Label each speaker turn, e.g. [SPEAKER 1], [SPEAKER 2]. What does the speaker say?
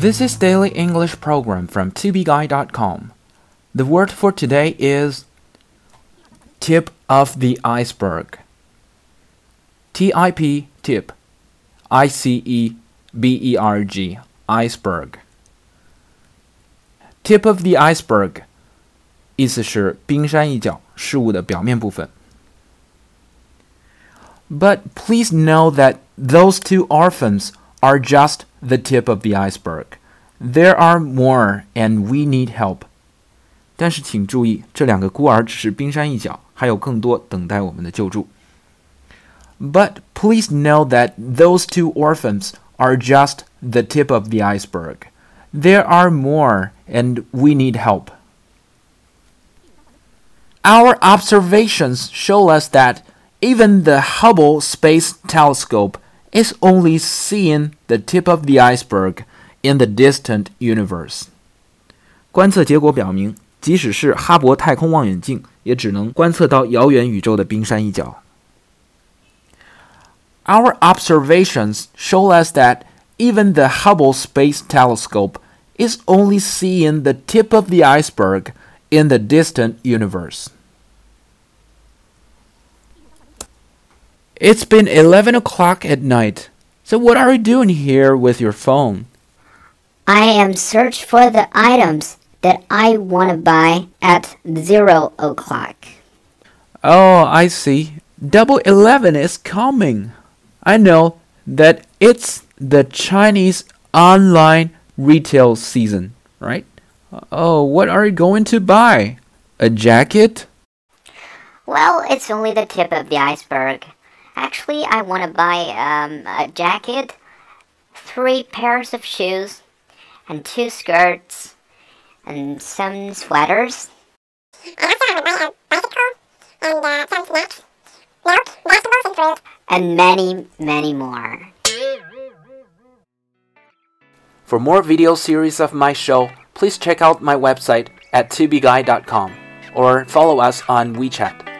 [SPEAKER 1] This is Daily English Program from tobeguy.com. The word for today is tip of the iceberg. T I P tip I C E B E R G iceberg. Tip of the iceberg 意思是冰山一角，事物的表面部分。But please know that those two orphans are just the tip of the iceberg. There are more, and we need help. 但是请注意，这两个孤儿只是冰山一角，还有更多等待我们的救助。But please know that those two orphans are just the tip of the iceberg. There are more, and we need help. Our observations show us that even the Hubble Space Telescope is only seeing the tip of the iceberg in the distant universe. 观测结果表明，即使是哈勃太空望远镜，也只能观测到遥远宇宙的冰山一角。Our observations show us that even the Hubble Space Telescope is only seeing the tip of the iceberg in the distant universe. It's been 11 o'clock at night. So what are you doing here with your phone?
[SPEAKER 2] I am search for the items that I want to buy at 0 o'clock.
[SPEAKER 1] Oh, I see. Double 11 is coming. I know that it's the Chinese online retail season, right? Oh, what are you going to buy? A jacket?
[SPEAKER 2] Well, it's only the tip of the iceberg. Actually, I want to buy um, a jacket, three pairs of shoes, and two skirts, and some sweaters. And many, many more.
[SPEAKER 1] For more video series of my show, please check out my website at tubeguy.com or follow us on WeChat.